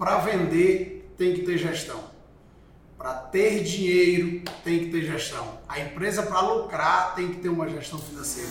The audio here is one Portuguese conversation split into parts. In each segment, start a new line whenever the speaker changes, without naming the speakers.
para vender tem que ter gestão. Para ter dinheiro tem que ter gestão. A empresa para lucrar tem que ter uma gestão financeira.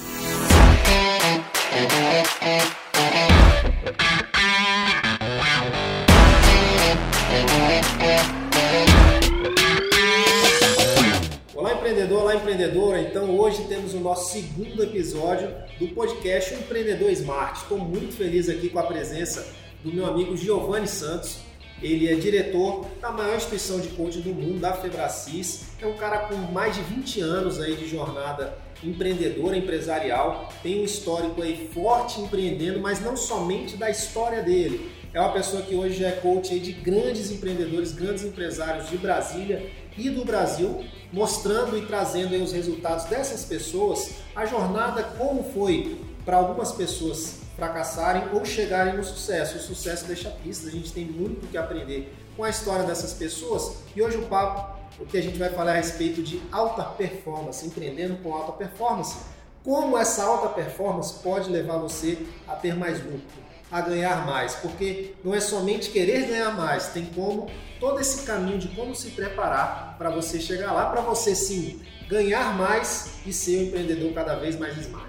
Olá empreendedor, olá empreendedora. Então hoje temos o nosso segundo episódio do podcast Empreendedor Smart. Estou muito feliz aqui com a presença do meu amigo Giovanni Santos. Ele é diretor da maior instituição de coaching do mundo, da Febracis. É um cara com mais de 20 anos aí de jornada empreendedora, empresarial. Tem um histórico aí forte empreendendo, mas não somente da história dele. É uma pessoa que hoje é coach aí de grandes empreendedores, grandes empresários de Brasília e do Brasil, mostrando e trazendo aí os resultados dessas pessoas, a jornada como foi para algumas pessoas fracassarem ou chegarem no sucesso. O sucesso deixa pistas, a gente tem muito que aprender com a história dessas pessoas e hoje o papo, o que a gente vai falar a respeito de alta performance, empreendendo com alta performance. Como essa alta performance pode levar você a ter mais lucro, a ganhar mais, porque não é somente querer ganhar mais, tem como todo esse caminho de como se preparar para você chegar lá, para você sim ganhar mais e ser um empreendedor cada vez mais smart.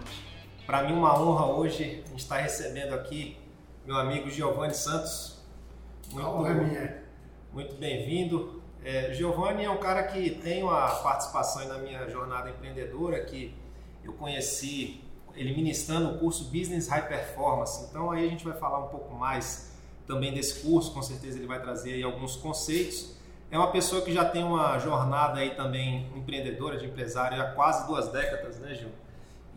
Para mim, uma honra hoje estar recebendo aqui meu amigo Giovanni Santos.
Muito, honra minha.
Muito bem-vindo. É, Giovanni é um cara que tem uma participação na minha jornada empreendedora, que eu conheci ele ministrando o curso Business High Performance. Então aí a gente vai falar um pouco mais também desse curso, com certeza ele vai trazer aí alguns conceitos. É uma pessoa que já tem uma jornada aí também empreendedora, de empresário, há quase duas décadas, né, Gil?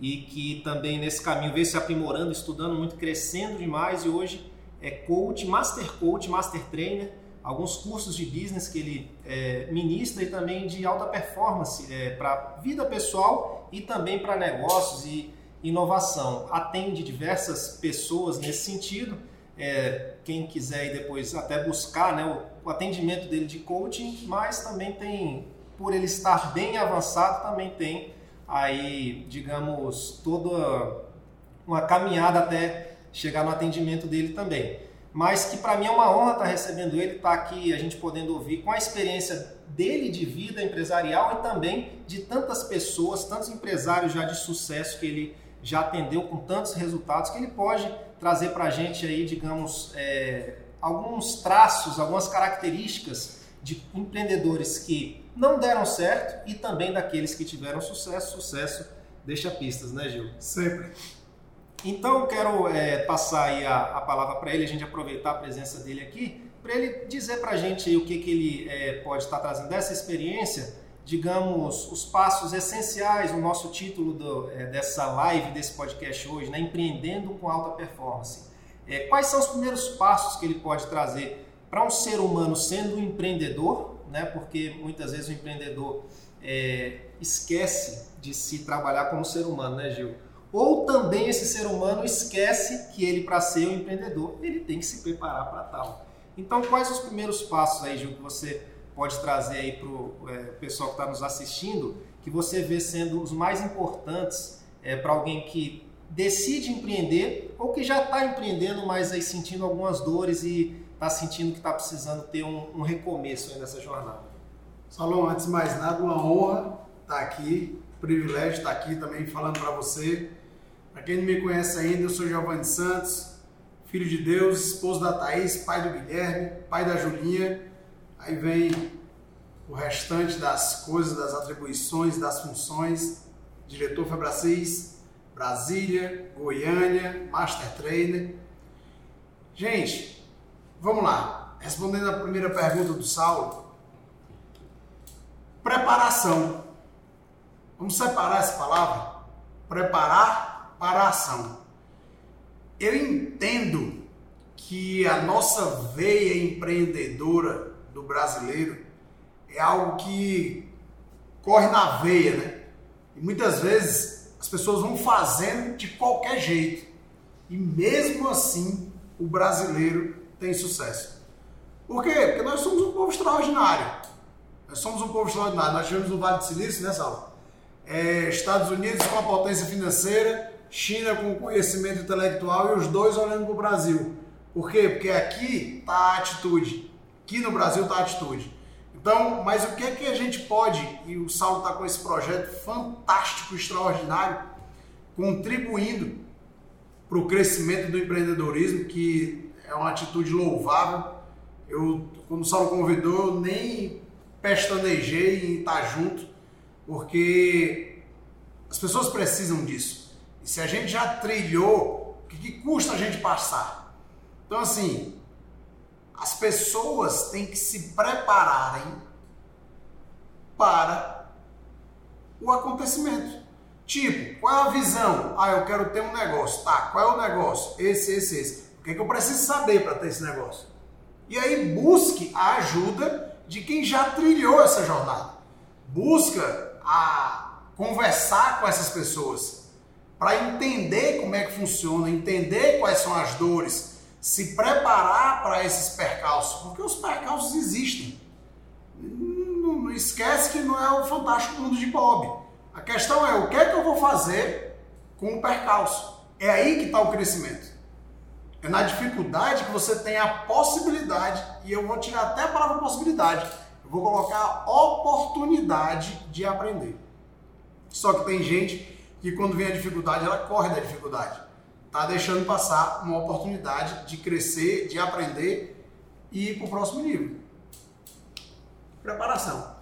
E que também nesse caminho veio se aprimorando, estudando muito, crescendo demais e hoje é coach, master coach, master trainer, alguns cursos de business que ele é, ministra e também de alta performance é, para vida pessoal e também para negócios e inovação. Atende diversas pessoas nesse sentido. É, quem quiser depois até buscar né, o, o atendimento dele de coaching, mas também tem, por ele estar bem avançado, também tem aí, digamos, toda uma caminhada até chegar no atendimento dele também. Mas que para mim é uma honra estar recebendo ele, estar aqui, a gente podendo ouvir com a experiência dele de vida empresarial e também de tantas pessoas, tantos empresários já de sucesso que ele já atendeu com tantos resultados, que ele pode trazer para a gente aí, digamos, é, alguns traços, algumas características de empreendedores que não deram certo e também daqueles que tiveram sucesso. Sucesso deixa pistas, né, Gil?
Sempre.
Então eu quero é, passar aí a, a palavra para ele, a gente aproveitar a presença dele aqui, para ele dizer para a gente o que, que ele é, pode estar trazendo dessa experiência, digamos, os passos essenciais, o nosso título do, é, dessa live, desse podcast hoje, né, Empreendendo com Alta Performance. É, quais são os primeiros passos que ele pode trazer para um ser humano sendo um empreendedor, né? porque muitas vezes o empreendedor é, esquece de se trabalhar como ser humano, né, Gil? Ou também esse ser humano esquece que ele, para ser um empreendedor, ele tem que se preparar para tal. Então, quais os primeiros passos aí, Gil, que você pode trazer aí para o é, pessoal que está nos assistindo, que você vê sendo os mais importantes é, para alguém que decide empreender ou que já está empreendendo, mas aí sentindo algumas dores e está sentindo que está precisando ter um, um recomeço nessa jornada?
Salom, antes de mais nada, uma honra estar tá aqui, privilégio estar aqui também falando para você. Para quem não me conhece ainda, eu sou Giovanni Santos, filho de Deus, esposo da Thaís, pai do Guilherme, pai da Julinha. Aí vem o restante das coisas, das atribuições, das funções. Diretor Febracis, Brasília, Goiânia, Master Trainer. Gente, Vamos lá. Respondendo a primeira pergunta do Saulo. Preparação. Vamos separar essa palavra? Preparar para a ação. Eu entendo que a nossa veia empreendedora do brasileiro é algo que corre na veia, né? E muitas vezes as pessoas vão fazendo de qualquer jeito. E mesmo assim, o brasileiro tem sucesso. Por quê? Porque nós somos um povo extraordinário. Nós somos um povo extraordinário. Nós tivemos o Vale do Silício, né, Saulo? É, Estados Unidos com a potência financeira, China com o conhecimento intelectual e os dois olhando para o Brasil. Por quê? Porque aqui está a atitude. Aqui no Brasil está a atitude. Então, mas o que é que a gente pode, e o Saulo está com esse projeto fantástico, extraordinário, contribuindo para o crescimento do empreendedorismo, que é uma atitude louvável. Eu, quando o Saulo convidou, eu nem pestanejei em estar junto, porque as pessoas precisam disso. E se a gente já trilhou, o que, que custa a gente passar? Então, assim, as pessoas têm que se prepararem para o acontecimento. Tipo, qual é a visão? Ah, eu quero ter um negócio. Tá, qual é o negócio? Esse, esse, esse. O que, é que eu preciso saber para ter esse negócio? E aí busque a ajuda de quem já trilhou essa jornada. Busca a conversar com essas pessoas para entender como é que funciona, entender quais são as dores, se preparar para esses percalços, porque os percalços existem. Não, esquece que não é o fantástico mundo de Bob. A questão é o que é que eu vou fazer com o percalço. É aí que está o crescimento. É na dificuldade que você tem a possibilidade, e eu vou tirar até a palavra possibilidade, eu vou colocar a oportunidade de aprender. Só que tem gente que quando vem a dificuldade, ela corre da dificuldade. Está deixando passar uma oportunidade de crescer, de aprender e ir para o próximo nível. Preparação.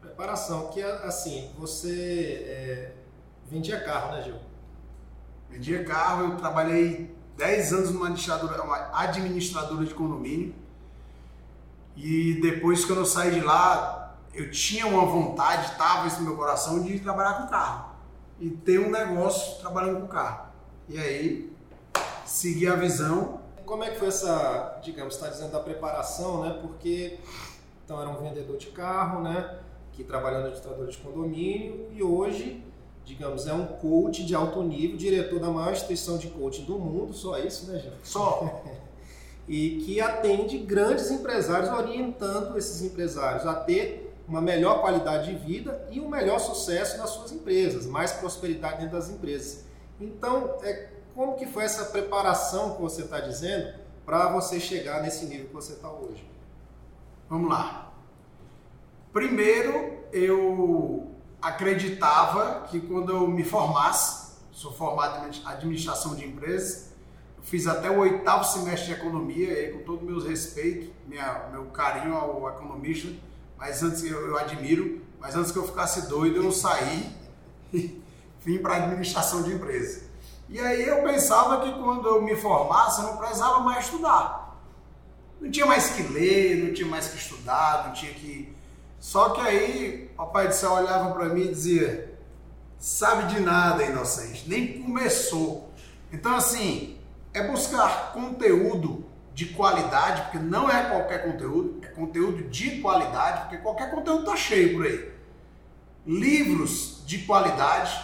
Preparação, que assim, você é, vendia carro, né, Gil?
Vendia carro, eu trabalhei 10 anos numa administradora, administradora de condomínio. E depois que eu saí de lá, eu tinha uma vontade, estava isso no meu coração, de trabalhar com carro. E ter um negócio trabalhando com carro. E aí, segui a visão.
Como é que foi essa, digamos, está dizendo da preparação, né? Porque então era um vendedor de carro, né? que trabalhou no administrador de condomínio e hoje, digamos, é um coach de alto nível, diretor da maior instituição de coaching do mundo, só isso, né, gente?
Só.
e que atende grandes empresários, orientando esses empresários a ter uma melhor qualidade de vida e um melhor sucesso nas suas empresas, mais prosperidade dentro das empresas. Então, é, como que foi essa preparação que você está dizendo para você chegar nesse nível que você está hoje?
Vamos lá. Primeiro, eu acreditava que quando eu me formasse, sou formado em administração de empresas, fiz até o oitavo semestre de economia, e com todo o meu respeito, minha, meu carinho ao economista, mas antes eu, eu admiro, mas antes que eu ficasse doido, eu saí e vim para administração de empresas. E aí eu pensava que quando eu me formasse, eu não precisava mais estudar. Não tinha mais que ler, não tinha mais que estudar, não tinha que só que aí, o Papai do Céu olhava para mim e dizia: sabe de nada, inocente, nem começou. Então, assim, é buscar conteúdo de qualidade, porque não é qualquer conteúdo, é conteúdo de qualidade, porque qualquer conteúdo tá cheio por aí. Livros de qualidade,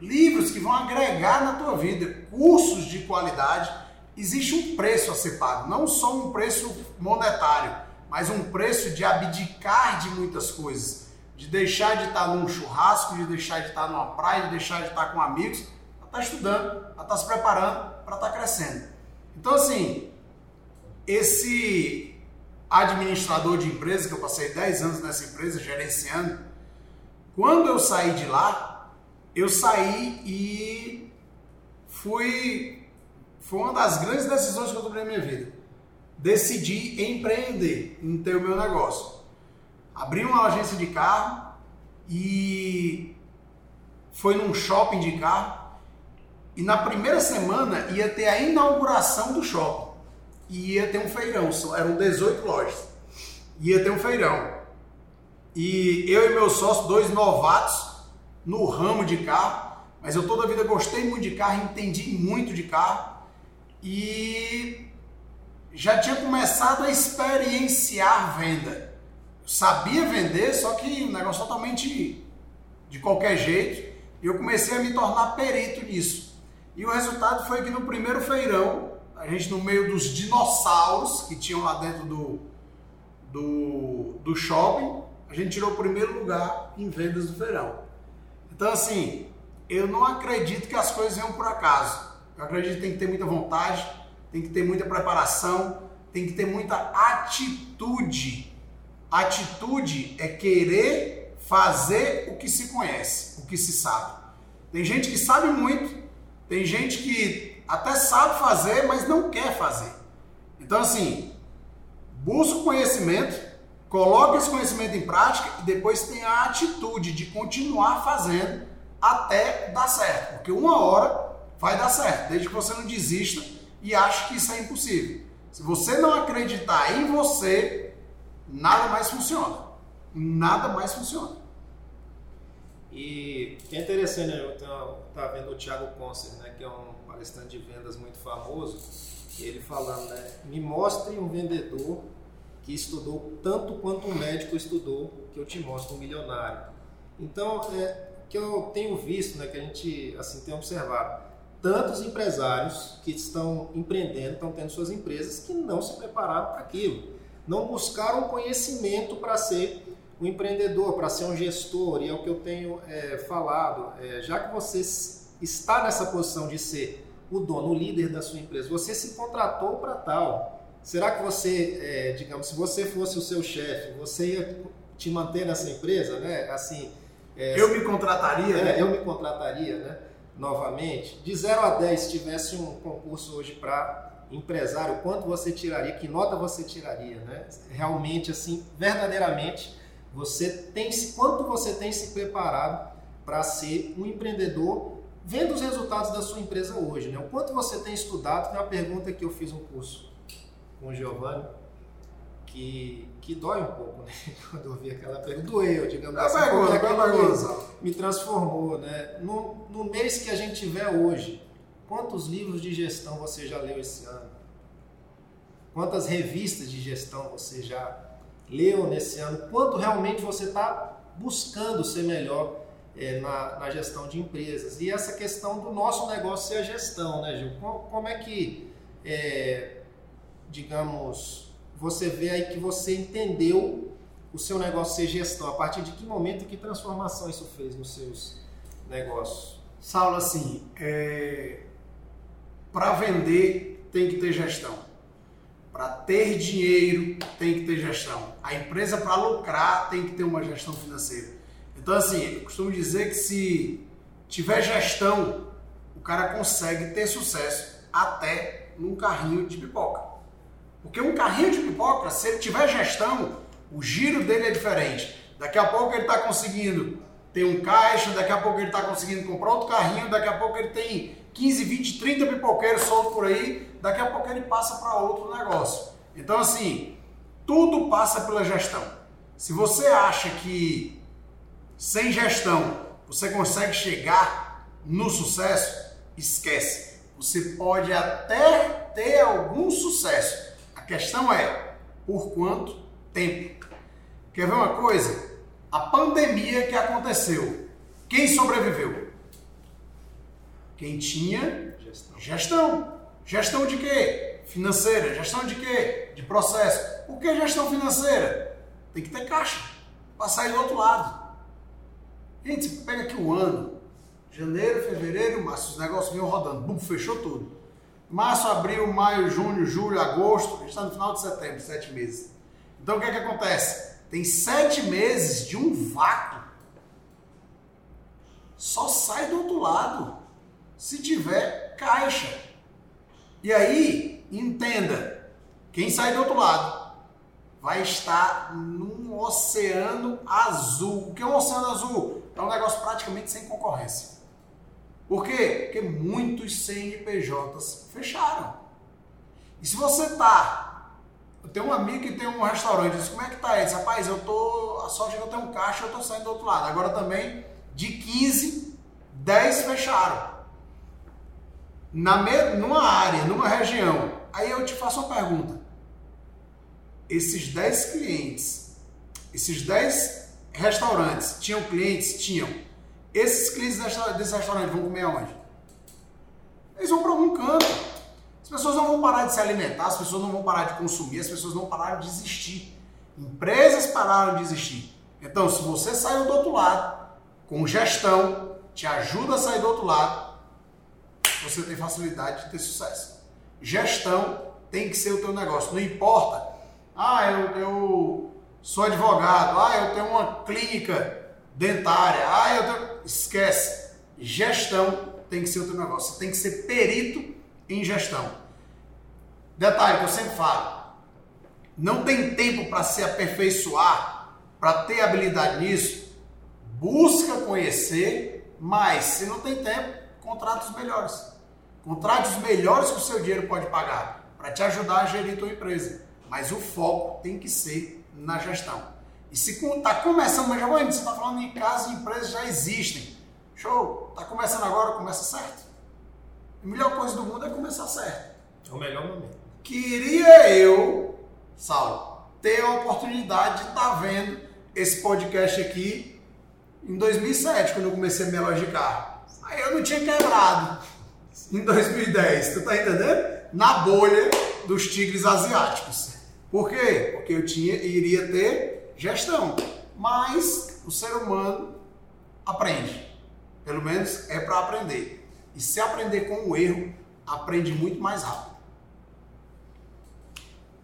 livros que vão agregar na tua vida, cursos de qualidade. Existe um preço a ser pago, não só um preço monetário mas um preço de abdicar de muitas coisas, de deixar de estar num churrasco, de deixar de estar numa praia, de deixar de estar com amigos, para estar estudando, para estar se preparando, para estar crescendo. Então, assim, esse administrador de empresa, que eu passei 10 anos nessa empresa gerenciando, quando eu saí de lá, eu saí e fui. Foi uma das grandes decisões que eu tomei na minha vida decidi empreender em ter o meu negócio. Abri uma agência de carro e foi num shopping de carro. E na primeira semana ia ter a inauguração do shopping. E ia ter um feirão, eram 18 lojas. Ia ter um feirão. E eu e meu sócio, dois novatos no ramo de carro, mas eu toda a vida gostei muito de carro, entendi muito de carro. E já tinha começado a experienciar venda. sabia vender, só que um negócio totalmente de qualquer jeito. E eu comecei a me tornar perito nisso. E o resultado foi que no primeiro feirão, a gente no meio dos dinossauros que tinham lá dentro do, do, do shopping, a gente tirou o primeiro lugar em vendas do feirão. Então assim, eu não acredito que as coisas venham por acaso. Eu acredito que tem que ter muita vontade, tem que ter muita preparação, tem que ter muita atitude. Atitude é querer fazer o que se conhece, o que se sabe. Tem gente que sabe muito, tem gente que até sabe fazer, mas não quer fazer. Então, assim, busca o conhecimento, coloque esse conhecimento em prática e depois tenha a atitude de continuar fazendo até dar certo. Porque uma hora vai dar certo, desde que você não desista e ache que isso é impossível. Se você não acreditar em você, nada mais funciona. Nada mais funciona.
E é interessante, né? eu estava vendo o Thiago Concer, né, que é um palestrante de vendas muito famoso, ele falando, né, me mostre um vendedor que estudou tanto quanto um médico estudou, que eu te mostro um milionário. Então, é que eu tenho visto, né, que a gente assim tem observado, tantos empresários que estão empreendendo, estão tendo suas empresas que não se prepararam para aquilo, não buscaram conhecimento para ser um empreendedor, para ser um gestor, e é o que eu tenho é, falado, é, já que você está nessa posição de ser o dono, o líder da sua empresa, você se contratou para tal. Será que você, é, digamos, se você fosse o seu chefe, você ia te manter nessa empresa, né? Assim,
é, eu me contrataria,
é, né? Eu me contrataria, né? Novamente, de 0 a 10, se tivesse um concurso hoje para empresário, quanto você tiraria? Que nota você tiraria, né? Realmente, assim, verdadeiramente, você tem quanto você tem se preparado para ser um empreendedor vendo os resultados da sua empresa hoje, né? O quanto você tem estudado? Tem uma pergunta que eu fiz um curso com o Giovanni que, que dói um pouco, né? Quando eu vi aquela pergunta, doeu, digamos
assim, pergunta,
porque me transformou, né? No, no mês que a gente tiver hoje, quantos livros de gestão você já leu esse ano? Quantas revistas de gestão você já leu nesse ano? Quanto realmente você está buscando ser melhor é, na, na, gestão de empresas? E essa questão do nosso negócio ser a gestão, né, Gil? Como, como é que, é, digamos, você vê aí que você entendeu o seu negócio ser gestão? A partir de que momento e que transformação isso fez nos seus negócios?
Saulo, assim, é... para vender tem que ter gestão. Para ter dinheiro tem que ter gestão. A empresa para lucrar tem que ter uma gestão financeira. Então, assim, eu costumo dizer que se tiver gestão, o cara consegue ter sucesso até num carrinho de pipoca. Porque um carrinho de pipoca, se ele tiver gestão, o giro dele é diferente. Daqui a pouco ele está conseguindo ter um caixa, daqui a pouco ele está conseguindo comprar outro carrinho, daqui a pouco ele tem 15, 20, 30 pipoqueiros soltos por aí, daqui a pouco ele passa para outro negócio. Então, assim, tudo passa pela gestão. Se você acha que sem gestão você consegue chegar no sucesso, esquece. Você pode até ter algum sucesso, a questão é por quanto tempo. Quer ver uma coisa? A pandemia que aconteceu, quem sobreviveu? Quem tinha gestão. Gestão, gestão de quê? Financeira. Gestão de quê? De processo. Por que gestão financeira? Tem que ter caixa para sair do outro lado. Gente, pega aqui o ano, janeiro, fevereiro, março, os negócios vinham rodando, bum, fechou tudo. Março, abril, maio, junho, julho, agosto, a gente está no final de setembro, sete meses. Então o que é que acontece? Tem sete meses de um vácuo. Só sai do outro lado se tiver caixa. E aí, entenda, quem sai do outro lado vai estar num oceano azul. O que é um oceano azul? É um negócio praticamente sem concorrência. Por quê? Porque muitos CNPJs fecharam. E se você tá. Eu tenho um amigo que tem um restaurante, diz, como é que tá esse? Rapaz, eu tô. A sorte é que eu tenho um caixa, eu tô saindo do outro lado. Agora também, de 15, 10 fecharam. Na me... Numa área, numa região. Aí eu te faço uma pergunta. Esses 10 clientes, esses 10 restaurantes, tinham clientes? Tinham esses clientes desse restaurante vão comer aonde? Eles vão para algum canto. As pessoas não vão parar de se alimentar, as pessoas não vão parar de consumir, as pessoas não pararam de existir. Empresas pararam de existir. Então, se você saiu do outro lado, com gestão, te ajuda a sair do outro lado, você tem facilidade de ter sucesso. Gestão tem que ser o teu negócio. Não importa. Ah, eu, eu sou advogado. Ah, eu tenho uma clínica dentária. Ah, eu tenho... Esquece. Gestão tem que ser o teu negócio. Você tem que ser perito em gestão. Detalhe que eu sempre falo. Não tem tempo para se aperfeiçoar, para ter habilidade nisso. Busca conhecer, mas se não tem tempo, contrata os melhores. Contrate os melhores que o seu dinheiro pode pagar para te ajudar a gerir tua empresa. Mas o foco tem que ser na gestão. E se está começando, mas já você está falando em casas e empresas já existem. Show! Está começando agora, começa certo. A melhor coisa do mundo é começar certo.
É o melhor momento.
Queria eu, Saulo, ter a oportunidade de estar tá vendo esse podcast aqui em 2007, quando eu comecei a me loja de carro. Aí eu não tinha quebrado em 2010, tu tá entendendo? Na bolha dos tigres asiáticos. Por quê? Porque eu tinha, iria ter gestão. Mas o ser humano aprende. Pelo menos é para aprender. E se aprender com o erro, aprende muito mais rápido.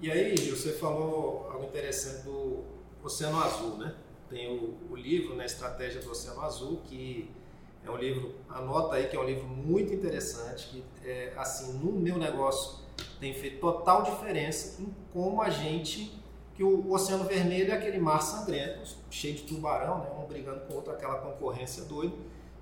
E aí, você falou algo interessante do Oceano Azul, né? Tem o, o livro, né, Estratégia do Oceano Azul, que é um livro, anota aí que é um livro muito interessante, que é, assim, no meu negócio tem feito total diferença em como a gente, que o Oceano Vermelho é aquele mar sangrento, cheio de tubarão, né, um brigando com outro, aquela concorrência doida,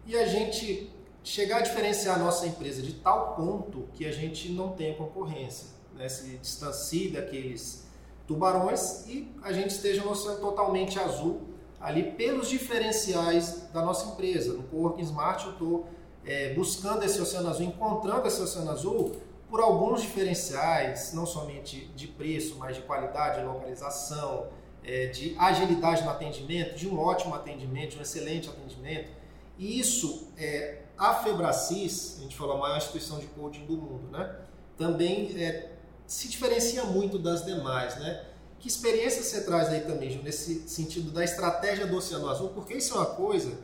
e a gente chegar a diferenciar a nossa empresa de tal ponto que a gente não tenha concorrência, né, se distancie daqueles tubarões e a gente esteja no oceano totalmente azul, ali pelos diferenciais da nossa empresa. No Coworking Smart eu estou é, buscando esse oceano azul, encontrando esse oceano azul por alguns diferenciais, não somente de preço, mas de qualidade, de localização, é, de agilidade no atendimento, de um ótimo atendimento, de um excelente atendimento. E isso, é, a Febracis, a gente falou a maior instituição de coaching do mundo, né? também é, se diferencia muito das demais. Né? Que experiência você traz aí também, nesse sentido da estratégia do Oceano Azul? Porque isso é uma coisa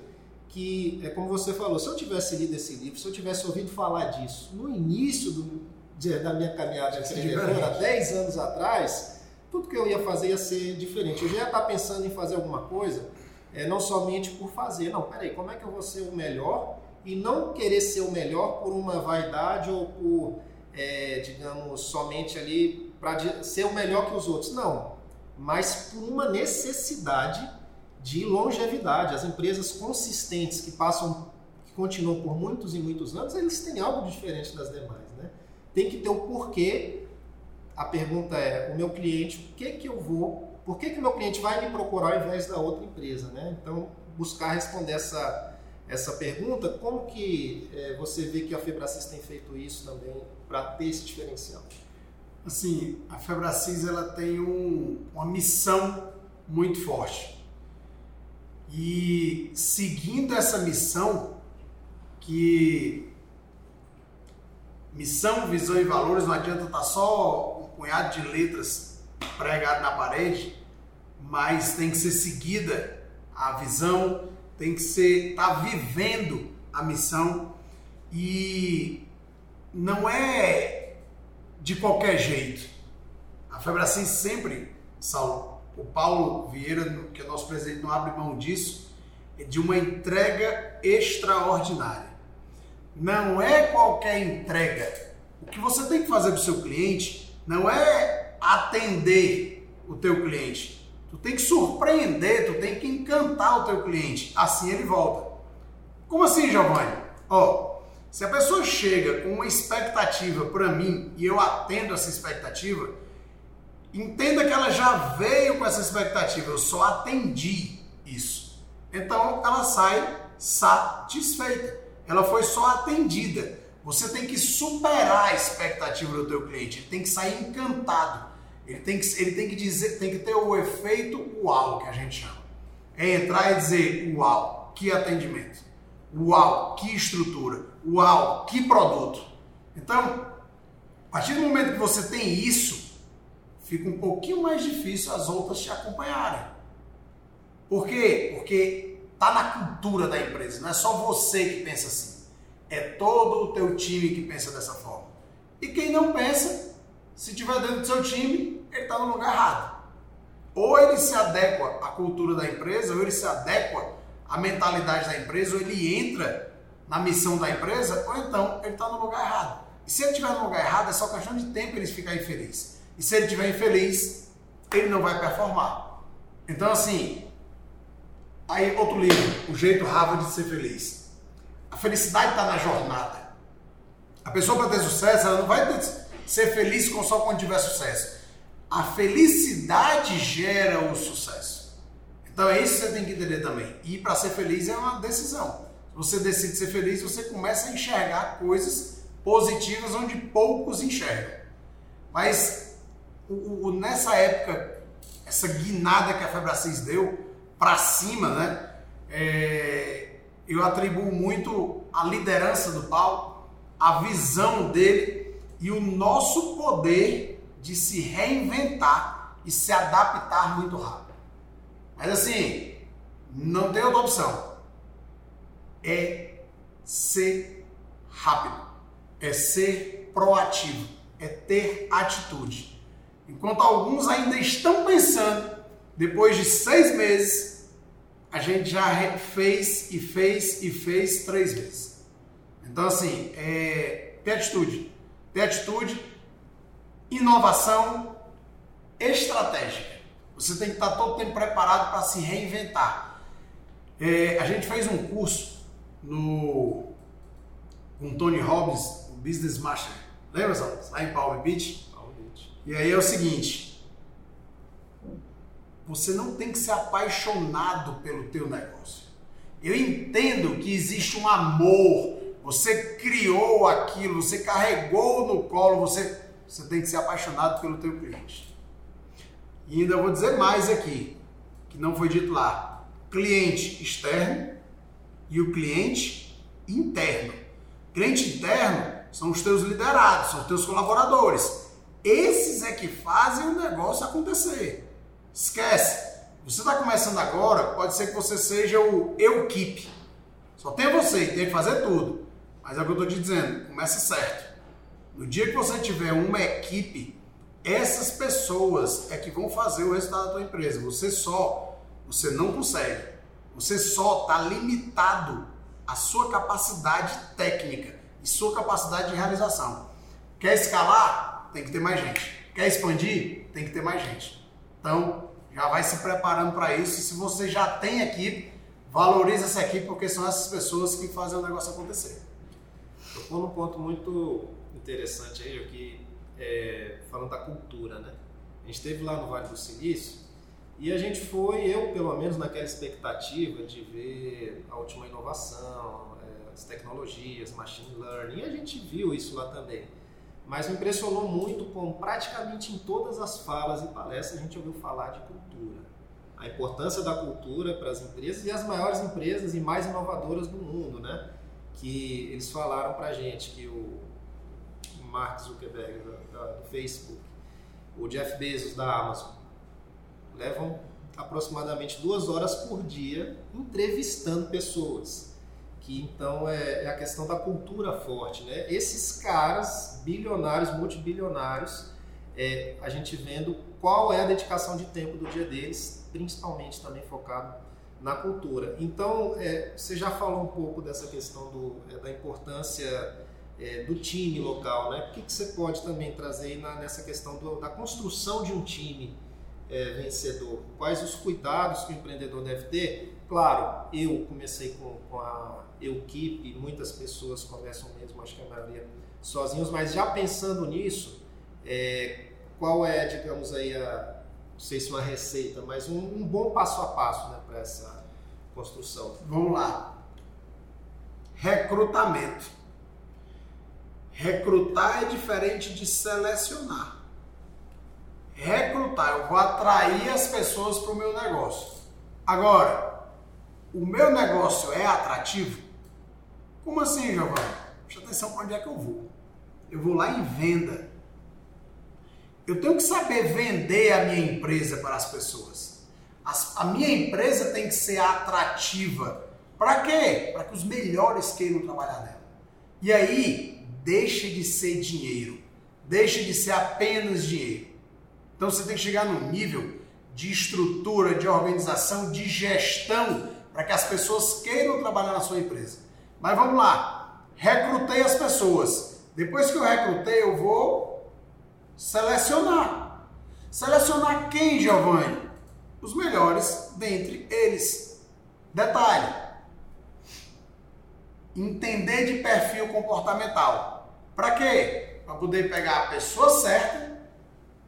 que, é como você falou, se eu tivesse lido esse livro, se eu tivesse ouvido falar disso no início do, de, da minha caminhada de empreendedora, 10 anos atrás, tudo que eu ia fazer ia ser diferente. Eu já ia estar pensando em fazer alguma coisa, é, não somente por fazer. Não, peraí, como é que eu vou ser o melhor? E não querer ser o melhor por uma vaidade ou por, é, digamos, somente ali para ser o melhor que os outros. Não, mas por uma necessidade de longevidade. As empresas consistentes que passam, que continuam por muitos e muitos anos, eles têm algo diferente das demais? Tem que ter o porquê. A pergunta é: o meu cliente, o que que eu vou? Por que que o meu cliente vai me procurar ao invés da outra empresa, né? Então, buscar responder essa essa pergunta, como que é, você vê que a Febracis tem feito isso também para ter esse diferencial?
assim, a Febracis ela tem um, uma missão muito forte. E seguindo essa missão, que missão, visão e valores, não adianta estar tá só um punhado de letras pregado na parede, mas tem que ser seguida a visão, tem que ser estar tá vivendo a missão e não é de qualquer jeito. A Febracim sempre, Saulo, o Paulo Vieira, que é nosso presidente, não abre mão disso, é de uma entrega extraordinária. Não é qualquer entrega. O que você tem que fazer para o seu cliente não é atender o teu cliente. Tu tem que surpreender, tu tem que encantar o teu cliente. Assim ele volta. Como assim, Giovanni? Ó, se a pessoa chega com uma expectativa para mim e eu atendo essa expectativa, entenda que ela já veio com essa expectativa, eu só atendi isso. Então ela sai satisfeita. Ela foi só atendida. Você tem que superar a expectativa do teu cliente, ele tem que sair encantado. Ele tem que, ele tem que dizer, tem que ter o efeito uau que a gente chama. É entrar e dizer uau, que atendimento. Uau, que estrutura. Uau, que produto. Então, a partir do momento que você tem isso, fica um pouquinho mais difícil as outras te acompanharem. Por quê? Porque tá na cultura da empresa, não é só você que pensa assim. É todo o teu time que pensa dessa forma. E quem não pensa, se tiver dentro do seu time, ele está no lugar errado. Ou ele se adequa à cultura da empresa, ou ele se adequa à mentalidade da empresa, ou ele entra na missão da empresa, ou então ele está no lugar errado. E se ele estiver no lugar errado, é só questão de tempo ele ficar infeliz. E se ele estiver infeliz, ele não vai performar. Então, assim, aí outro livro, O Jeito Harvard de Ser Feliz. A felicidade está na jornada. A pessoa para ter sucesso, ela não vai ter, ser feliz só quando tiver sucesso. A felicidade gera o sucesso. Então é isso que você tem que entender também. E para ser feliz é uma decisão. Se você decide ser feliz, você começa a enxergar coisas positivas onde poucos enxergam. Mas o, o, nessa época, essa guinada que a Febracis deu para cima, né? É, eu atribuo muito a liderança do Paulo, a visão dele e o nosso poder de se reinventar e se adaptar muito rápido. Mas assim, não tem outra opção. É ser rápido é ser proativo, é ter atitude. Enquanto alguns ainda estão pensando, depois de seis meses, a gente já fez e fez e fez três vezes. Então, assim, é, ter atitude. Ter atitude, inovação, estratégica. Você tem que estar todo tempo preparado para se reinventar. É, a gente fez um curso no com Tony Robbins Business Master. Lembra, só? Lá em Palm Beach? Palm Beach. E aí é o seguinte, você não tem que ser apaixonado pelo teu negócio. Eu entendo que existe um amor, você criou aquilo, você carregou no colo, você, você tem que ser apaixonado pelo teu cliente. E ainda vou dizer mais aqui, que não foi dito lá. Cliente externo e o cliente interno. Cliente interno são os teus liderados, são os teus colaboradores. Esses é que fazem o negócio acontecer. Esquece. Você está começando agora, pode ser que você seja o eu keep. Só tem você e tem que fazer tudo. Mas é o que eu estou te dizendo, comece certo. No dia que você tiver uma equipe, essas pessoas é que vão fazer o resultado da tua empresa. Você só, você não consegue. Você só está limitado à sua capacidade técnica e sua capacidade de realização. Quer escalar? Tem que ter mais gente. Quer expandir? Tem que ter mais gente. Então, já vai se preparando para isso. Se você já tem equipe, valorize essa equipe, porque são essas pessoas que fazem o negócio acontecer.
Tocou num ponto muito interessante aí, aqui, é, falando da cultura, né? A gente esteve lá no Vale do Silício e a gente foi, eu pelo menos, naquela expectativa de ver a última inovação, as tecnologias, machine learning, e a gente viu isso lá também. Mas me impressionou muito como praticamente em todas as falas e palestras a gente ouviu falar de cultura. A importância da cultura para as empresas e as maiores empresas e mais inovadoras do mundo, né? Que eles falaram para a gente que o Mark Zuckerberg do Facebook, o Jeff Bezos da Amazon, levam aproximadamente duas horas por dia entrevistando pessoas que então é, é, a questão da cultura forte, né? Esses caras bilionários, multibilionários, é, a gente vendo qual é a dedicação de tempo do dia deles, principalmente também focado na cultura. Então, é, você já falou um pouco dessa questão do, é, da importância é, do time local, né? O que, que você pode também trazer na, nessa questão do, da construção de um time é, vencedor? Quais os cuidados que o empreendedor deve ter? Claro, eu comecei com, com a Equipe, muitas pessoas começam mesmo, acho que a maioria sozinhos, mas já pensando nisso, é, qual é, digamos aí, a, não sei se uma receita, mas um, um bom passo a passo né, para essa construção?
Vamos lá. Recrutamento. Recrutar é diferente de selecionar. Recrutar, eu vou atrair as pessoas para o meu negócio. Agora, o meu negócio é atrativo? Como assim, Giovanni? Presta atenção para onde é que eu vou. Eu vou lá em venda. Eu tenho que saber vender a minha empresa para as pessoas. a minha empresa tem que ser atrativa. Para quê? Para que os melhores queiram trabalhar nela. E aí, deixe de ser dinheiro. deixe de ser apenas dinheiro. Então você tem que chegar num nível de estrutura, de organização, de gestão, para que as pessoas queiram trabalhar na sua empresa. Mas vamos lá, recrutei as pessoas. Depois que eu recrutei, eu vou selecionar. Selecionar quem, Giovanni? Os melhores dentre eles. Detalhe: entender de perfil comportamental. Para quê? Para poder pegar a pessoa certa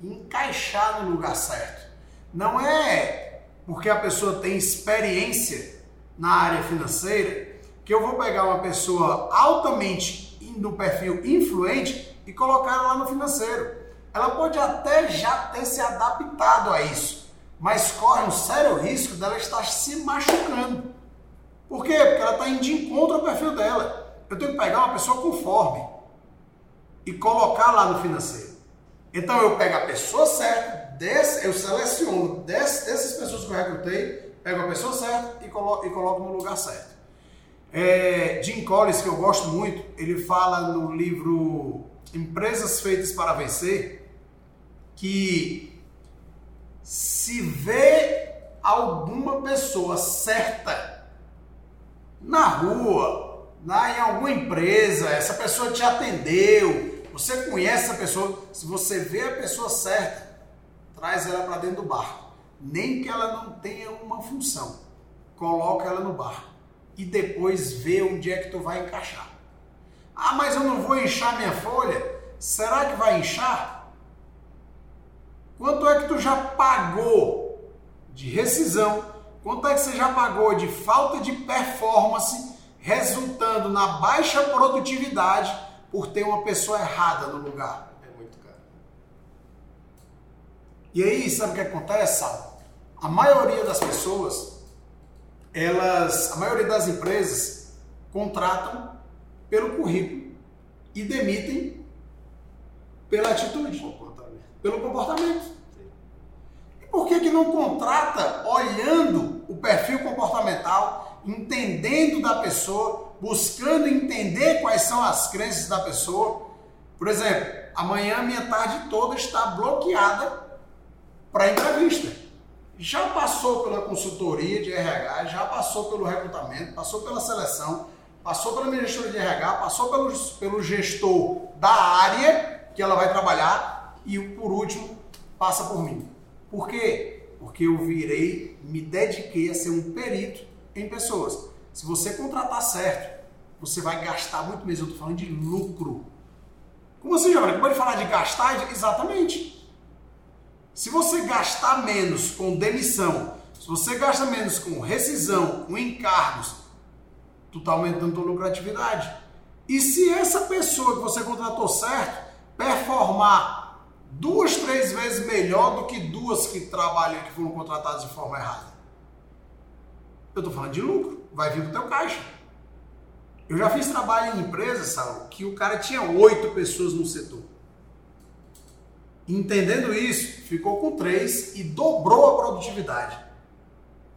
e encaixar no lugar certo. Não é porque a pessoa tem experiência na área financeira que eu vou pegar uma pessoa altamente no perfil influente e colocar ela lá no financeiro. Ela pode até já ter se adaptado a isso, mas corre um sério risco dela estar se machucando. Por quê? Porque ela está indo de encontro ao perfil dela. Eu tenho que pegar uma pessoa conforme e colocar lá no financeiro. Então eu pego a pessoa certa, desse, eu seleciono desse, dessas pessoas que eu recrutei, pego a pessoa certa e e coloco no lugar certo. É, Jim Collins, que eu gosto muito, ele fala no livro Empresas Feitas para Vencer que se vê alguma pessoa certa na rua, na, em alguma empresa, essa pessoa te atendeu, você conhece essa pessoa, se você vê a pessoa certa, traz ela para dentro do barco. Nem que ela não tenha uma função, coloca ela no barco e depois vê onde é que tu vai encaixar. Ah, mas eu não vou inchar minha folha? Será que vai inchar? Quanto é que tu já pagou de rescisão? Quanto é que você já pagou de falta de performance, resultando na baixa produtividade por ter uma pessoa errada no lugar?
É muito caro.
E aí, sabe o que acontece, Sal? A maioria das pessoas elas, a maioria das empresas contratam pelo currículo e demitem pela atitude, comportamento. pelo comportamento. E por que, que não contrata olhando o perfil comportamental, entendendo da pessoa, buscando entender quais são as crenças da pessoa? Por exemplo, amanhã minha tarde toda está bloqueada para entrevista já passou pela consultoria de RH, já passou pelo recrutamento, passou pela seleção, passou pela minha gestora de RH, passou pelo, pelo gestor da área que ela vai trabalhar e por último passa por mim. Por quê? Porque eu virei, me dediquei a ser um perito em pessoas. Se você contratar certo, você vai gastar muito menos. Eu estou falando de lucro. Como assim, Giovanni? Pode falar de gastar? Exatamente. Se você gastar menos com demissão, se você gasta menos com rescisão, com encargos, tu está aumentando tua lucratividade. E se essa pessoa que você contratou certo performar duas, três vezes melhor do que duas que trabalham que foram contratadas de forma errada? Eu estou falando de lucro, vai vir do teu caixa. Eu já fiz trabalho em empresas, Saulo, que o cara tinha oito pessoas no setor. Entendendo isso, ficou com três e dobrou a produtividade.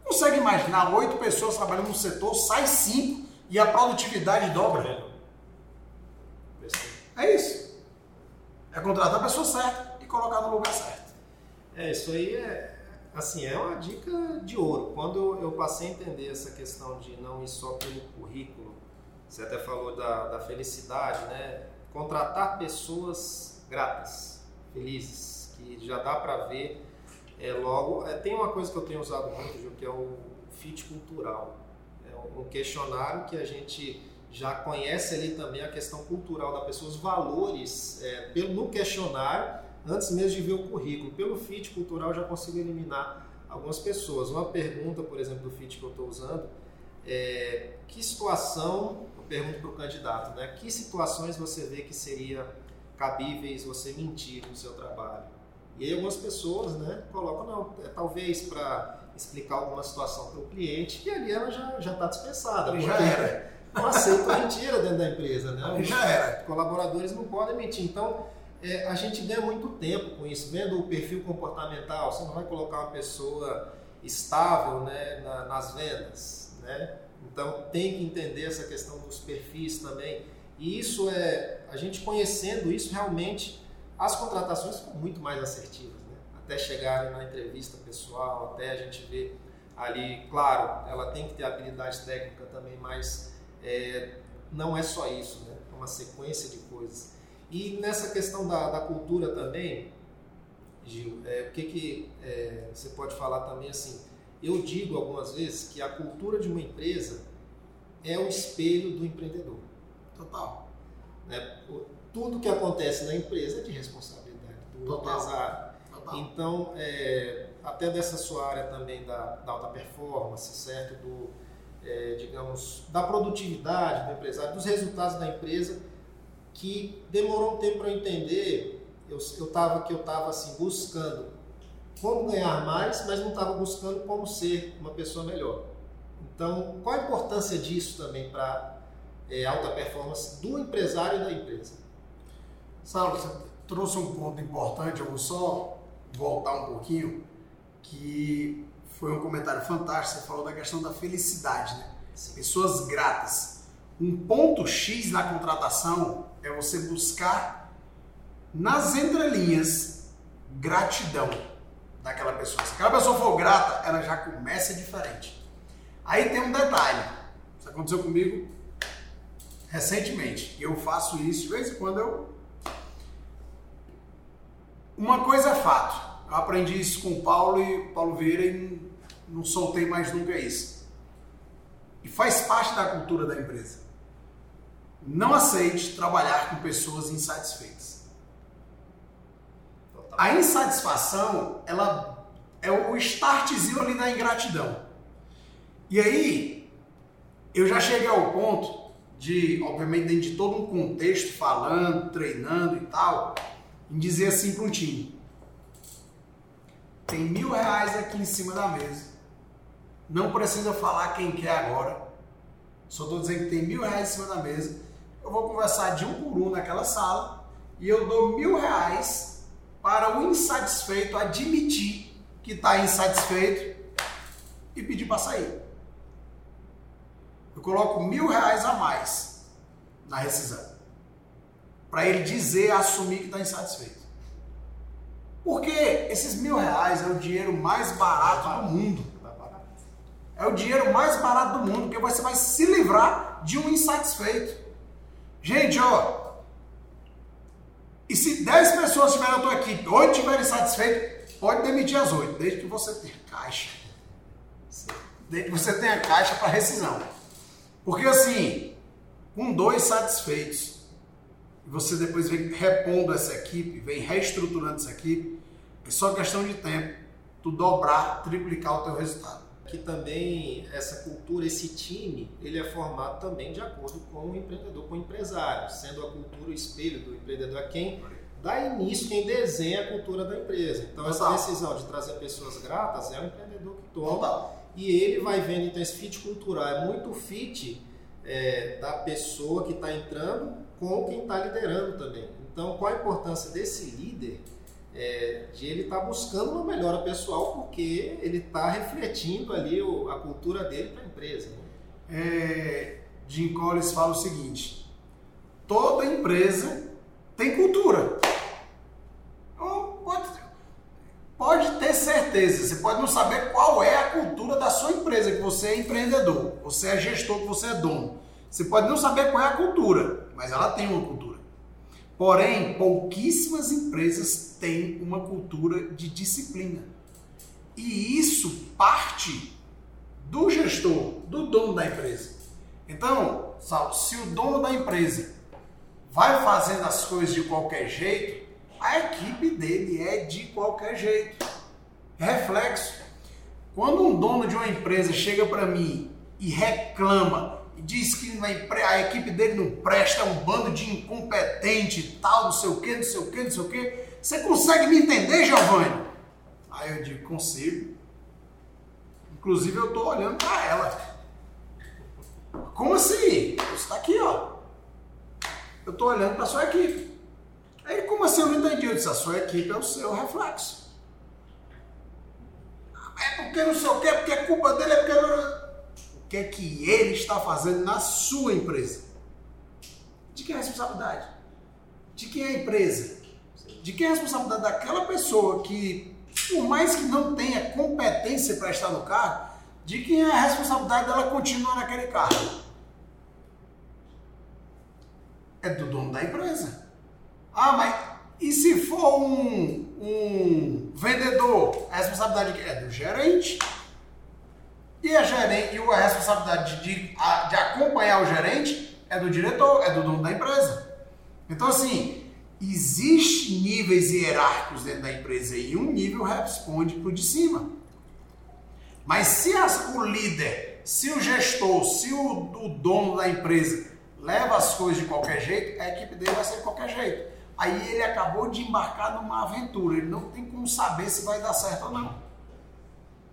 Consegue imaginar oito pessoas trabalhando no setor, sai cinco e a produtividade dobra? É isso. É contratar a pessoa certa e colocar no lugar certo.
É, isso aí é, assim, é uma dica de ouro. Quando eu passei a entender essa questão de não ir só pelo currículo, você até falou da, da felicidade, né? Contratar pessoas gratas felizes, que já dá para ver é, logo. É, tem uma coisa que eu tenho usado muito, que é o fit cultural. É um questionário que a gente já conhece ali também a questão cultural da pessoa, os valores é, pelo, no questionário, antes mesmo de ver o currículo. Pelo fit cultural já consigo eliminar algumas pessoas. Uma pergunta, por exemplo, do fit que eu estou usando é que situação, eu pergunto para o candidato, né? Que situações você vê que seria cabíveis você mentir no seu trabalho. E aí algumas pessoas né, colocam, não, é, talvez para explicar alguma situação para o cliente, e ali ela já está dispensada.
Já era.
Não aceita mentira dentro da empresa. Né?
Já era.
Colaboradores não podem mentir. Então, é, a gente ganha muito tempo com isso, vendo o perfil comportamental. Você não vai colocar uma pessoa estável né, na, nas vendas. Né? Então, tem que entender essa questão dos perfis também. E isso é, a gente conhecendo isso realmente as contratações são muito mais assertivas, né? até chegar na entrevista pessoal, até a gente ver ali, claro, ela tem que ter habilidade técnica também, mas é, não é só isso, né? é uma sequência de coisas. E nessa questão da, da cultura também, Gil, é, o que, que é, você pode falar também assim? Eu digo algumas vezes que a cultura de uma empresa é o espelho do empreendedor.
Total.
Né? Tudo que acontece na empresa é de responsabilidade do Total. empresário. Total. Então, é, até dessa sua área também da, da alta performance, certo? Do, é, digamos, da produtividade do empresário, dos resultados da empresa, que demorou um tempo para entender. Eu estava que eu estava assim buscando como ganhar mais, mas não estava buscando como ser uma pessoa melhor. Então, qual a importância disso também para é, alta performance do empresário e da empresa?
Saulo, você trouxe um ponto importante, eu vou só voltar um pouquinho, que foi um comentário fantástico, você falou da questão da felicidade, né? Pessoas gratas. Um ponto X na contratação é você buscar nas entrelinhas gratidão daquela pessoa. Se aquela pessoa for grata, ela já começa diferente. Aí tem um detalhe. Isso aconteceu comigo recentemente. Eu faço isso de vez em quando eu. Uma coisa é fato. Eu aprendi isso com o Paulo e o Paulo Vieira e não soltei mais nunca isso. E faz parte da cultura da empresa. Não aceite trabalhar com pessoas insatisfeitas. A insatisfação, ela é o startzinho ali da ingratidão. E aí, eu já cheguei ao ponto de, obviamente, dentro de todo um contexto, falando, treinando e tal, em dizer assim para um time: tem mil reais aqui em cima da mesa. Não precisa falar quem quer agora. Só estou dizendo que tem mil reais em cima da mesa. Eu vou conversar de um por um naquela sala e eu dou mil reais para o insatisfeito admitir que está insatisfeito e pedir para sair. Eu coloco mil reais a mais na rescisão. Para ele dizer, assumir que está insatisfeito. Porque esses mil reais é o dinheiro mais barato do mundo. É o dinheiro mais barato do mundo, porque você vai se livrar de um insatisfeito. Gente, ó. E se 10 pessoas estiverem na tua equipe, 8 estiverem satisfeitos, pode demitir as 8, desde que você tenha caixa. Desde que você tenha caixa para rescisão. Porque assim, com dois satisfeitos, você depois vem repondo essa equipe, vem reestruturando essa equipe, é só questão de tempo tu dobrar, triplicar o teu resultado.
Que também essa cultura, esse time, ele é formado também de acordo com o empreendedor, com o empresário, sendo a cultura o espelho do empreendedor, é quem dá início, quem desenha a cultura da empresa. Então Total. essa decisão de trazer pessoas gratas é o empreendedor que toma. Total e ele vai vendo, então esse fit cultural é muito fit é, da pessoa que está entrando com quem está liderando também. Então, qual a importância desse líder é, de ele estar tá buscando uma melhora pessoal porque ele está refletindo ali o, a cultura dele para a empresa.
Né? É, Jim Collins fala o seguinte: toda empresa tem cultura. Pode ter certeza, você pode não saber qual é a cultura da sua empresa, que você é empreendedor, você é gestor, você é dono. Você pode não saber qual é a cultura, mas ela tem uma cultura. Porém, pouquíssimas empresas têm uma cultura de disciplina. E isso parte do gestor, do dono da empresa. Então, se o dono da empresa vai fazendo as coisas de qualquer jeito, a equipe dele é de qualquer jeito. Reflexo. Quando um dono de uma empresa chega para mim e reclama e diz que a equipe dele não presta, é um bando de incompetente tal, não sei o que, não sei o que, não sei o que, você consegue me entender, Giovanni? Aí eu digo, consigo. Inclusive eu estou olhando para ela. Como assim? Está aqui, ó. Eu estou olhando para sua equipe. Aí, como assim eu não entendi? Eu disse, a sua equipe é o seu reflexo. É porque não sei o que, é porque é culpa dele, é porque... O que é que ele está fazendo na sua empresa? De quem é a responsabilidade? De quem é a empresa? de quem é a responsabilidade daquela pessoa que, por mais que não tenha competência para estar no cargo, de quem é a responsabilidade dela continuar naquele cargo? É do dono da empresa. Ah, mas e se for um, um vendedor? A responsabilidade é do gerente. E a, gerente, a responsabilidade de, de, acompanhar o gerente é do diretor, é do dono da empresa. Então, assim, existe níveis hierárquicos dentro da empresa e um nível responde para o de cima. Mas se as, o líder, se o gestor, se o, o, dono da empresa leva as coisas de qualquer jeito, a equipe dele vai ser de qualquer jeito. Aí ele acabou de embarcar numa aventura, ele não tem como saber se vai dar certo ou não.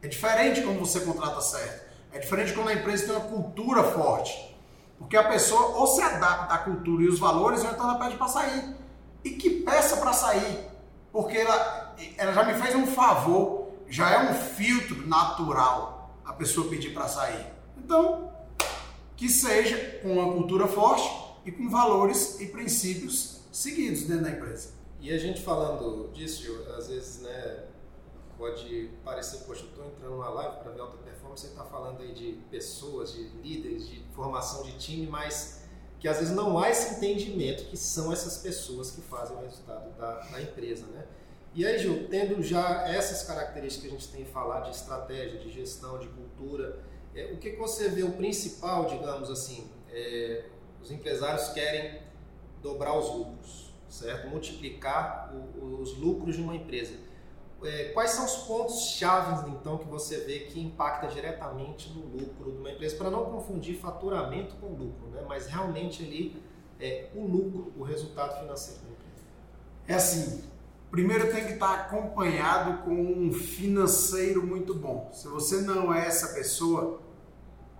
É diferente quando você contrata certo. É diferente quando a empresa tem uma cultura forte. Porque a pessoa ou se adapta à cultura e os valores, ou então ela pede para sair. E que peça para sair. Porque ela, ela já me fez um favor, já é um filtro natural a pessoa pedir para sair. Então, que seja com uma cultura forte e com valores e princípios seguidos dentro da empresa.
E a gente falando disso, às vezes, né, pode parecer, poxa, eu estou entrando numa live para ver alta performance, você está falando aí de pessoas, de líderes, de formação de time, mas que às vezes não há esse entendimento que são essas pessoas que fazem o resultado da, da empresa, né? E aí, Gil, tendo já essas características que a gente tem falado de estratégia, de gestão, de cultura, é, o que, que você vê o principal, digamos assim, é, os empresários querem dobrar os lucros, certo? Multiplicar o, os lucros de uma empresa é, quais são os pontos chaves então que você vê que impacta diretamente no lucro de uma empresa para não confundir faturamento com lucro, né? Mas realmente ali é o lucro, o resultado financeiro da empresa.
É assim, primeiro tem que estar acompanhado com um financeiro muito bom. Se você não é essa pessoa,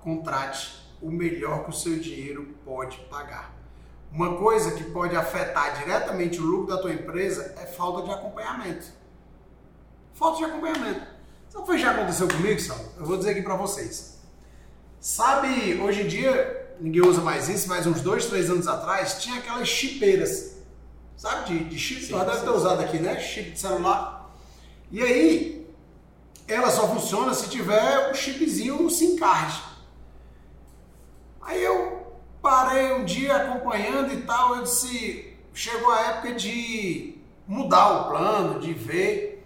contrate o melhor que o seu dinheiro pode pagar. Uma coisa que pode afetar diretamente o lucro da tua empresa é falta de acompanhamento. Falta de acompanhamento. Sabe o que já aconteceu comigo, Sal? Eu vou dizer aqui para vocês. Sabe, hoje em dia, ninguém usa mais isso, mas uns dois, três anos atrás, tinha aquelas chipeiras. Sabe, de, de chip? Sim, deve ter usado aqui, né? Chip de celular. E aí, ela só funciona se tiver o um chipzinho SIM card. Aí eu parei um dia acompanhando e tal, eu disse, chegou a época de mudar o plano, de ver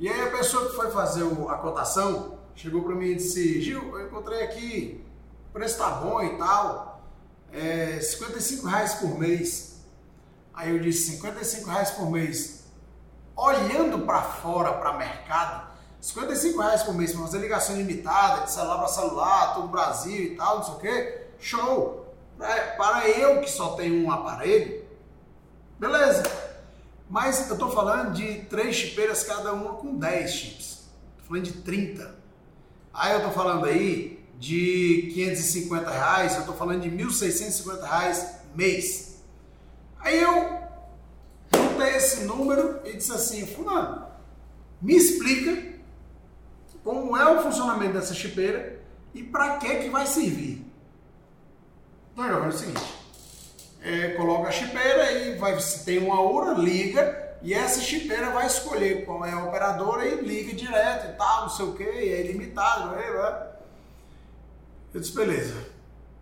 e aí a pessoa que foi fazer a cotação chegou para mim e disse, Gil, eu encontrei aqui, o preço tá bom e tal, é 55 reais por mês. Aí eu disse, 55 reais por mês. Olhando para fora, para mercado, 55 reais por mês para fazer ligação limitada, de celular para celular, todo o Brasil e tal, não sei o que, show. Para eu que só tenho um aparelho, beleza. Mas eu estou falando de três chipeiras, cada uma com 10 chips. Estou falando de 30. Aí eu estou falando aí de 550 reais, eu estou falando de 1.650 reais mês. Aí eu juntei esse número e disse assim, fulano, me explica como é o funcionamento dessa chipeira e para que que vai servir. Então, é o seguinte, é, coloca a chipeira e vai, se tem uma URA, liga e essa chipeira vai escolher qual é a operadora e liga direto e tal, não sei o que, é ilimitado. Eu disse, beleza,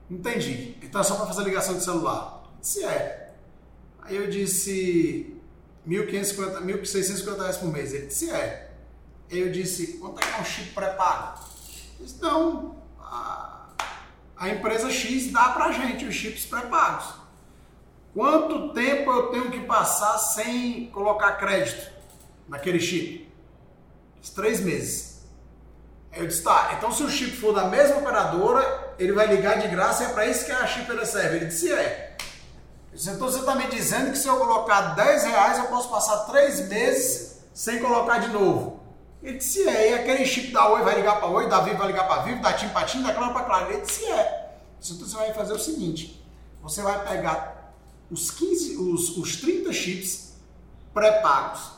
entendi. Então é só para fazer ligação de celular? Se é. Aí eu disse 1.550, 1.650 reais por mês. Ele disse, é. Aí eu disse, quanto é que é um chip pré-pago? Disse, não, a, a empresa X dá pra gente os chips pré-pagos. Quanto tempo eu tenho que passar sem colocar crédito naquele chip? Três meses. Aí eu disse, tá, então se o chip for da mesma operadora, ele vai ligar de graça é para isso que a chip serve. Ele disse, é. disse, então você está me dizendo que se eu colocar 10 reais, eu posso passar três meses sem colocar de novo. Ele disse, é. E aquele chip da Oi vai ligar para Oi, da Vivo vai ligar para Vivo, da TIM para TIM, da Claro para Claro. Ele disse, é. Então você vai fazer o seguinte, você vai pegar os, 15, os, os 30 chips pré-pagos.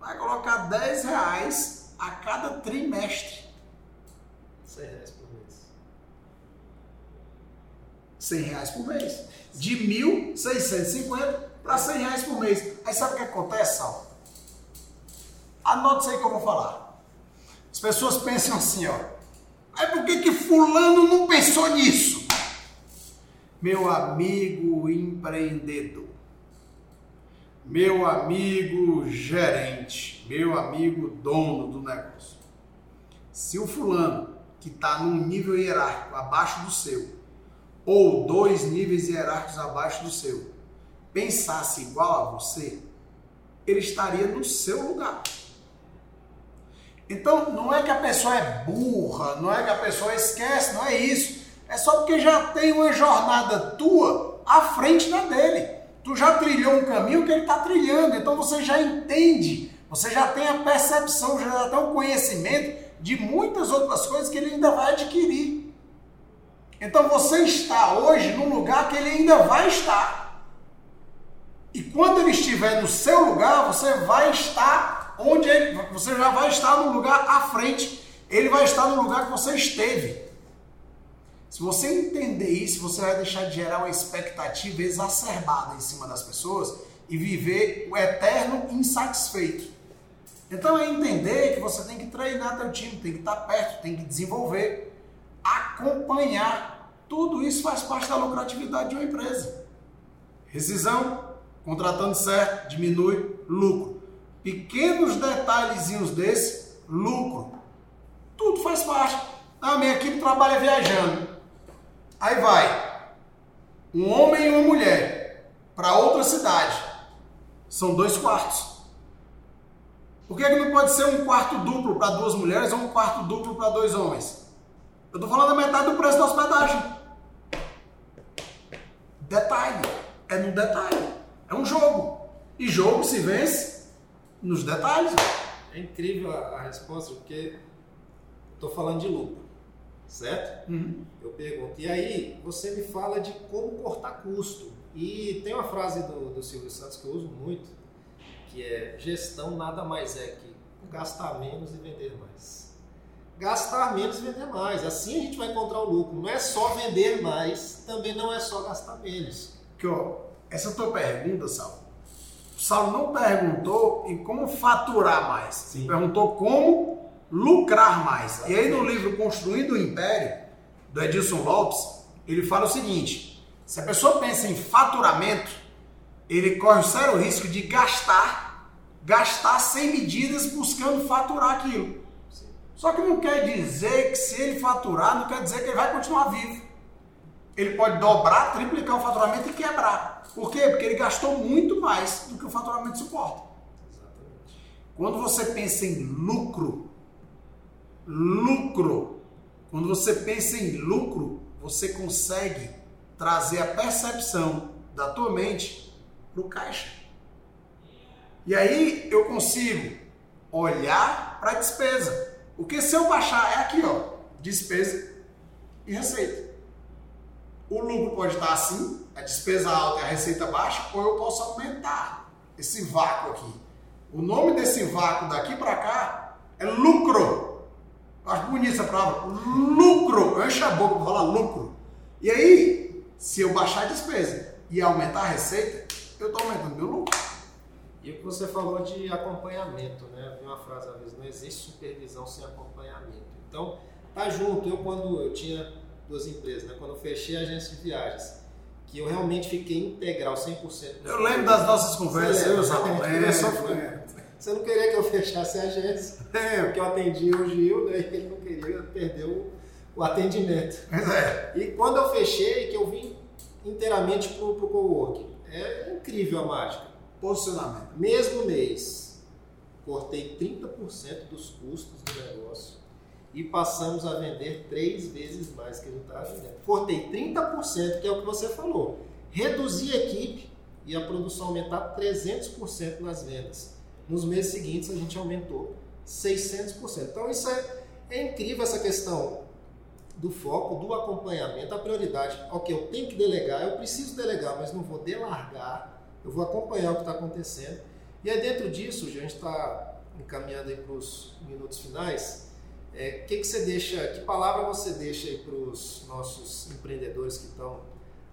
Vai colocar 10 reais a cada trimestre.
100 reais por mês.
100 reais por mês. De 1.650 para 100 reais por mês. Aí sabe o que acontece, Sal? Anote isso aí que eu vou falar. As pessoas pensam assim, ó. Aí por que que fulano não pensou nisso? Meu amigo empreendedor, meu amigo gerente, meu amigo dono do negócio. Se o fulano que está num nível hierárquico abaixo do seu, ou dois níveis hierárquicos abaixo do seu, pensasse igual a você, ele estaria no seu lugar. Então, não é que a pessoa é burra, não é que a pessoa esquece, não é isso. É só porque já tem uma jornada tua à frente da dele. Tu já trilhou um caminho que ele está trilhando, então você já entende, você já tem a percepção, já tem o conhecimento de muitas outras coisas que ele ainda vai adquirir. Então você está hoje num lugar que ele ainda vai estar. E quando ele estiver no seu lugar, você vai estar onde ele, você já vai estar no lugar à frente, ele vai estar no lugar que você esteve. Se você entender isso, você vai deixar de gerar uma expectativa exacerbada em cima das pessoas e viver o eterno insatisfeito. Então é entender que você tem que treinar teu time, tem que estar perto, tem que desenvolver, acompanhar. Tudo isso faz parte da lucratividade de uma empresa. Rescisão, contratando certo, diminui lucro pequenos detalhezinhos desse, lucro. Tudo faz parte. A minha equipe trabalha viajando. Aí vai um homem e uma mulher para outra cidade. São dois quartos. Por que, que não pode ser um quarto duplo para duas mulheres ou um quarto duplo para dois homens? Eu estou falando a metade do preço da hospedagem. Detalhe. É no detalhe. É um jogo. E jogo se vence nos detalhes.
É incrível a, a resposta, porque estou falando de lucro, certo? Uhum. Eu pergunto, e aí você me fala de como cortar custo. E tem uma frase do, do Silvio Santos que eu uso muito, que é gestão nada mais é que gastar menos e vender mais. Gastar menos e vender mais. Assim a gente vai encontrar o lucro. Não é só vender mais, também não é só gastar menos.
Que, ó, essa tua pergunta, Sal, Saulo não perguntou em como faturar mais, Sim. perguntou como lucrar mais. E aí no livro Construindo o Império, do Edilson Lopes, ele fala o seguinte: se a pessoa pensa em faturamento, ele corre o sério risco de gastar, gastar sem medidas buscando faturar aquilo. Sim. Só que não quer dizer que se ele faturar, não quer dizer que ele vai continuar vivo. Ele pode dobrar, triplicar o faturamento e quebrar. Por quê? Porque ele gastou muito mais do que o faturamento suporta. Quando você pensa em lucro, lucro, quando você pensa em lucro, você consegue trazer a percepção da tua mente para o caixa. E aí eu consigo olhar para a despesa. Porque se eu baixar, é aqui, ó, despesa e receita. O lucro pode estar assim, a despesa alta e a receita baixa, ou eu posso aumentar esse vácuo aqui. O nome desse vácuo daqui para cá é lucro. Eu acho bonita essa palavra. Lucro. Eu encho a boca para falar lucro. E aí, se eu baixar a despesa e aumentar a receita, eu estou aumentando meu lucro.
E o que você falou de acompanhamento, né? Uma frase uma vez, não existe supervisão sem acompanhamento. Então, tá junto. Eu quando eu tinha duas empresas, né? Quando eu fechei a agência de viagens, que eu realmente fiquei integral, 100%.
Eu lembro das nossas conversas, eu já
Você não queria que eu fechasse a agência, é. porque eu atendi o Gil, né? Ele não queria perder o, o atendimento.
É.
E quando eu fechei, que eu vim inteiramente para o coworking, é incrível a mágica.
Posicionamento.
Mesmo mês, cortei 30% dos custos do negócio e passamos a vender três vezes mais que a gente estava vendendo. Cortei 30%, que é o que você falou. Reduzi a equipe e a produção aumentar 300% nas vendas. Nos meses seguintes a gente aumentou 600%. Então isso é, é incrível essa questão do foco, do acompanhamento, a prioridade. Ok, eu tenho que delegar, eu preciso delegar, mas não vou delargar, eu vou acompanhar o que está acontecendo. E aí dentro disso, a gente está encaminhando para os minutos finais, é, que, que você deixa, que palavra você deixa aí para os nossos empreendedores que estão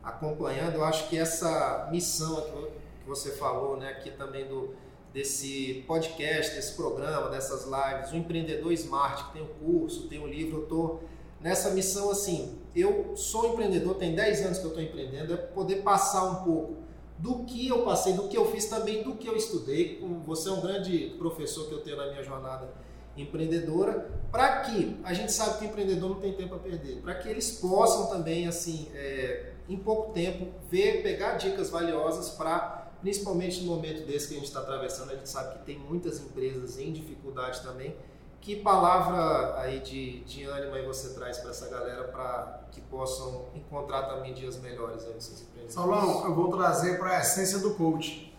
acompanhando? Eu acho que essa missão que você falou, né, aqui também do desse podcast, desse programa, dessas lives, o empreendedor smart que tem o curso, tem o livro, eu tô nessa missão assim, eu sou empreendedor, tem 10 anos que eu estou empreendendo, é poder passar um pouco do que eu passei, do que eu fiz também, do que eu estudei. Você é um grande professor que eu tenho na minha jornada empreendedora, para que a gente sabe que o empreendedor não tem tempo a perder, para que eles possam também, assim, é, em pouco tempo, ver, pegar dicas valiosas para, principalmente no momento desse que a gente está atravessando, a gente sabe que tem muitas empresas em dificuldade também. Que palavra aí de, de ânimo aí você traz para essa galera para que possam encontrar também dias melhores aí nesses empreendedores?
Saulão, eu vou trazer para a essência do coach.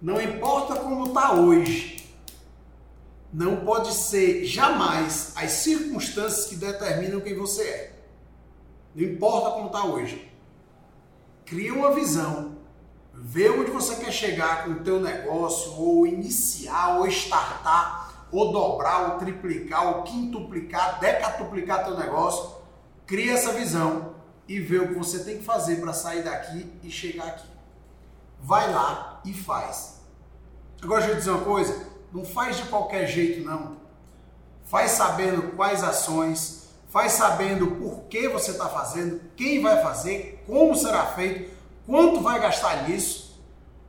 Não importa como está hoje, não pode ser jamais as circunstâncias que determinam quem você é. Não importa como está hoje. Cria uma visão. Vê onde você quer chegar com o teu negócio, ou iniciar, ou startar, ou dobrar, ou triplicar, ou quintuplicar, decatuplicar teu negócio. Cria essa visão e vê o que você tem que fazer para sair daqui e chegar aqui. Vai lá e faz. Agora deixa eu dizer uma coisa não faz de qualquer jeito, não. Faz sabendo quais ações, faz sabendo por que você está fazendo, quem vai fazer, como será feito, quanto vai gastar nisso.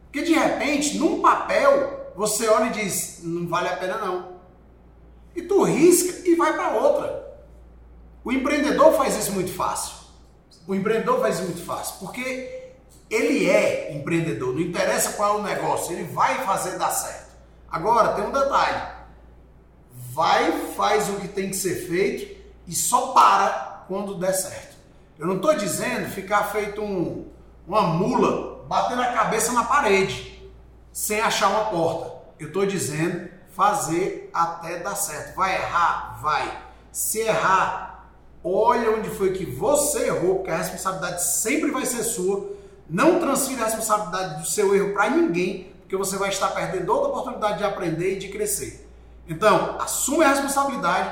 Porque de repente, num papel, você olha e diz: não vale a pena não. E tu risca e vai para outra. O empreendedor faz isso muito fácil. O empreendedor faz isso muito fácil, porque ele é empreendedor, não interessa qual é o negócio, ele vai fazer dar certo. Agora, tem um detalhe. Vai, faz o que tem que ser feito e só para quando der certo. Eu não estou dizendo ficar feito um, uma mula, batendo a cabeça na parede, sem achar uma porta. Eu estou dizendo fazer até dar certo. Vai errar? Vai. Se errar, olha onde foi que você errou, porque a responsabilidade sempre vai ser sua. Não transfira a responsabilidade do seu erro para ninguém, porque você vai estar perdendo outra oportunidade de aprender e de crescer. Então, assume a responsabilidade,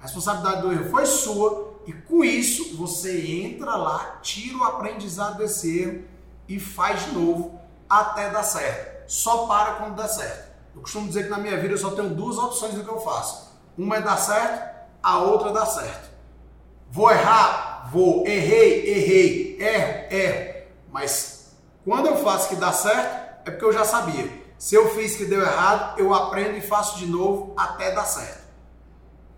a responsabilidade do erro foi sua, e com isso você entra lá, tira o aprendizado desse erro e faz de novo até dar certo. Só para quando der certo. Eu costumo dizer que na minha vida eu só tenho duas opções do que eu faço. Uma é dar certo, a outra é dar certo. Vou errar? Vou. Errei, errei. Erro, erro. Mas quando eu faço que dá certo, é porque eu já sabia. Se eu fiz que deu errado, eu aprendo e faço de novo até dar certo.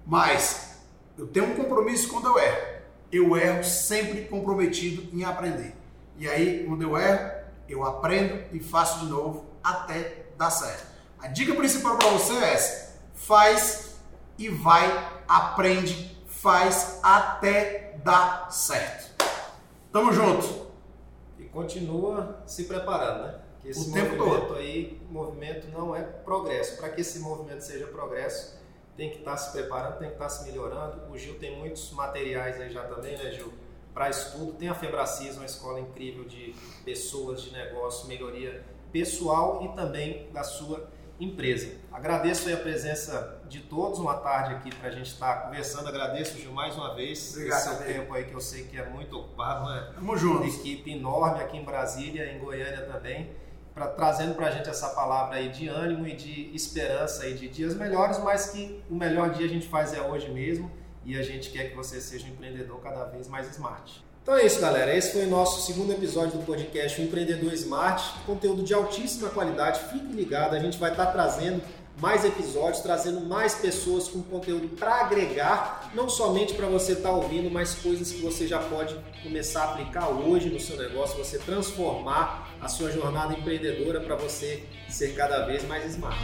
Mas eu tenho um compromisso quando eu erro. Eu erro sempre comprometido em aprender. E aí, quando eu erro, eu aprendo e faço de novo até dar certo. A dica principal para você é essa: faz e vai, aprende, faz até dar certo. Tamo junto.
E continua se preparando, né? Esse
o
movimento
tempo todo.
aí, movimento não é progresso. Para que esse movimento seja progresso, tem que estar tá se preparando, tem que estar tá se melhorando. O Gil tem muitos materiais aí já também, né, Gil? Para estudo. Tem a Febracis, uma escola incrível de pessoas, de negócio, melhoria pessoal e também da sua empresa. Agradeço a presença de todos, uma tarde aqui para a gente estar tá conversando. Agradeço, Gil, mais uma vez
Obrigado,
esse seu tempo aí que eu sei que é muito ocupado, né?
Tamo junto.
Uma equipe enorme aqui em Brasília, em Goiânia também pra, trazendo para a gente essa palavra aí de ânimo e de esperança e de dias melhores, mas que o melhor dia a gente faz é hoje mesmo e a gente quer que você seja um empreendedor cada vez mais smart. Então é isso, galera. Esse foi o nosso segundo episódio do podcast o Empreendedor Smart. Conteúdo de altíssima qualidade. Fique ligado, a gente vai estar trazendo mais episódios, trazendo mais pessoas com conteúdo para agregar, não somente para você estar tá ouvindo, mas coisas que você já pode começar a aplicar hoje no seu negócio, você transformar a sua jornada empreendedora para você ser cada vez mais smart.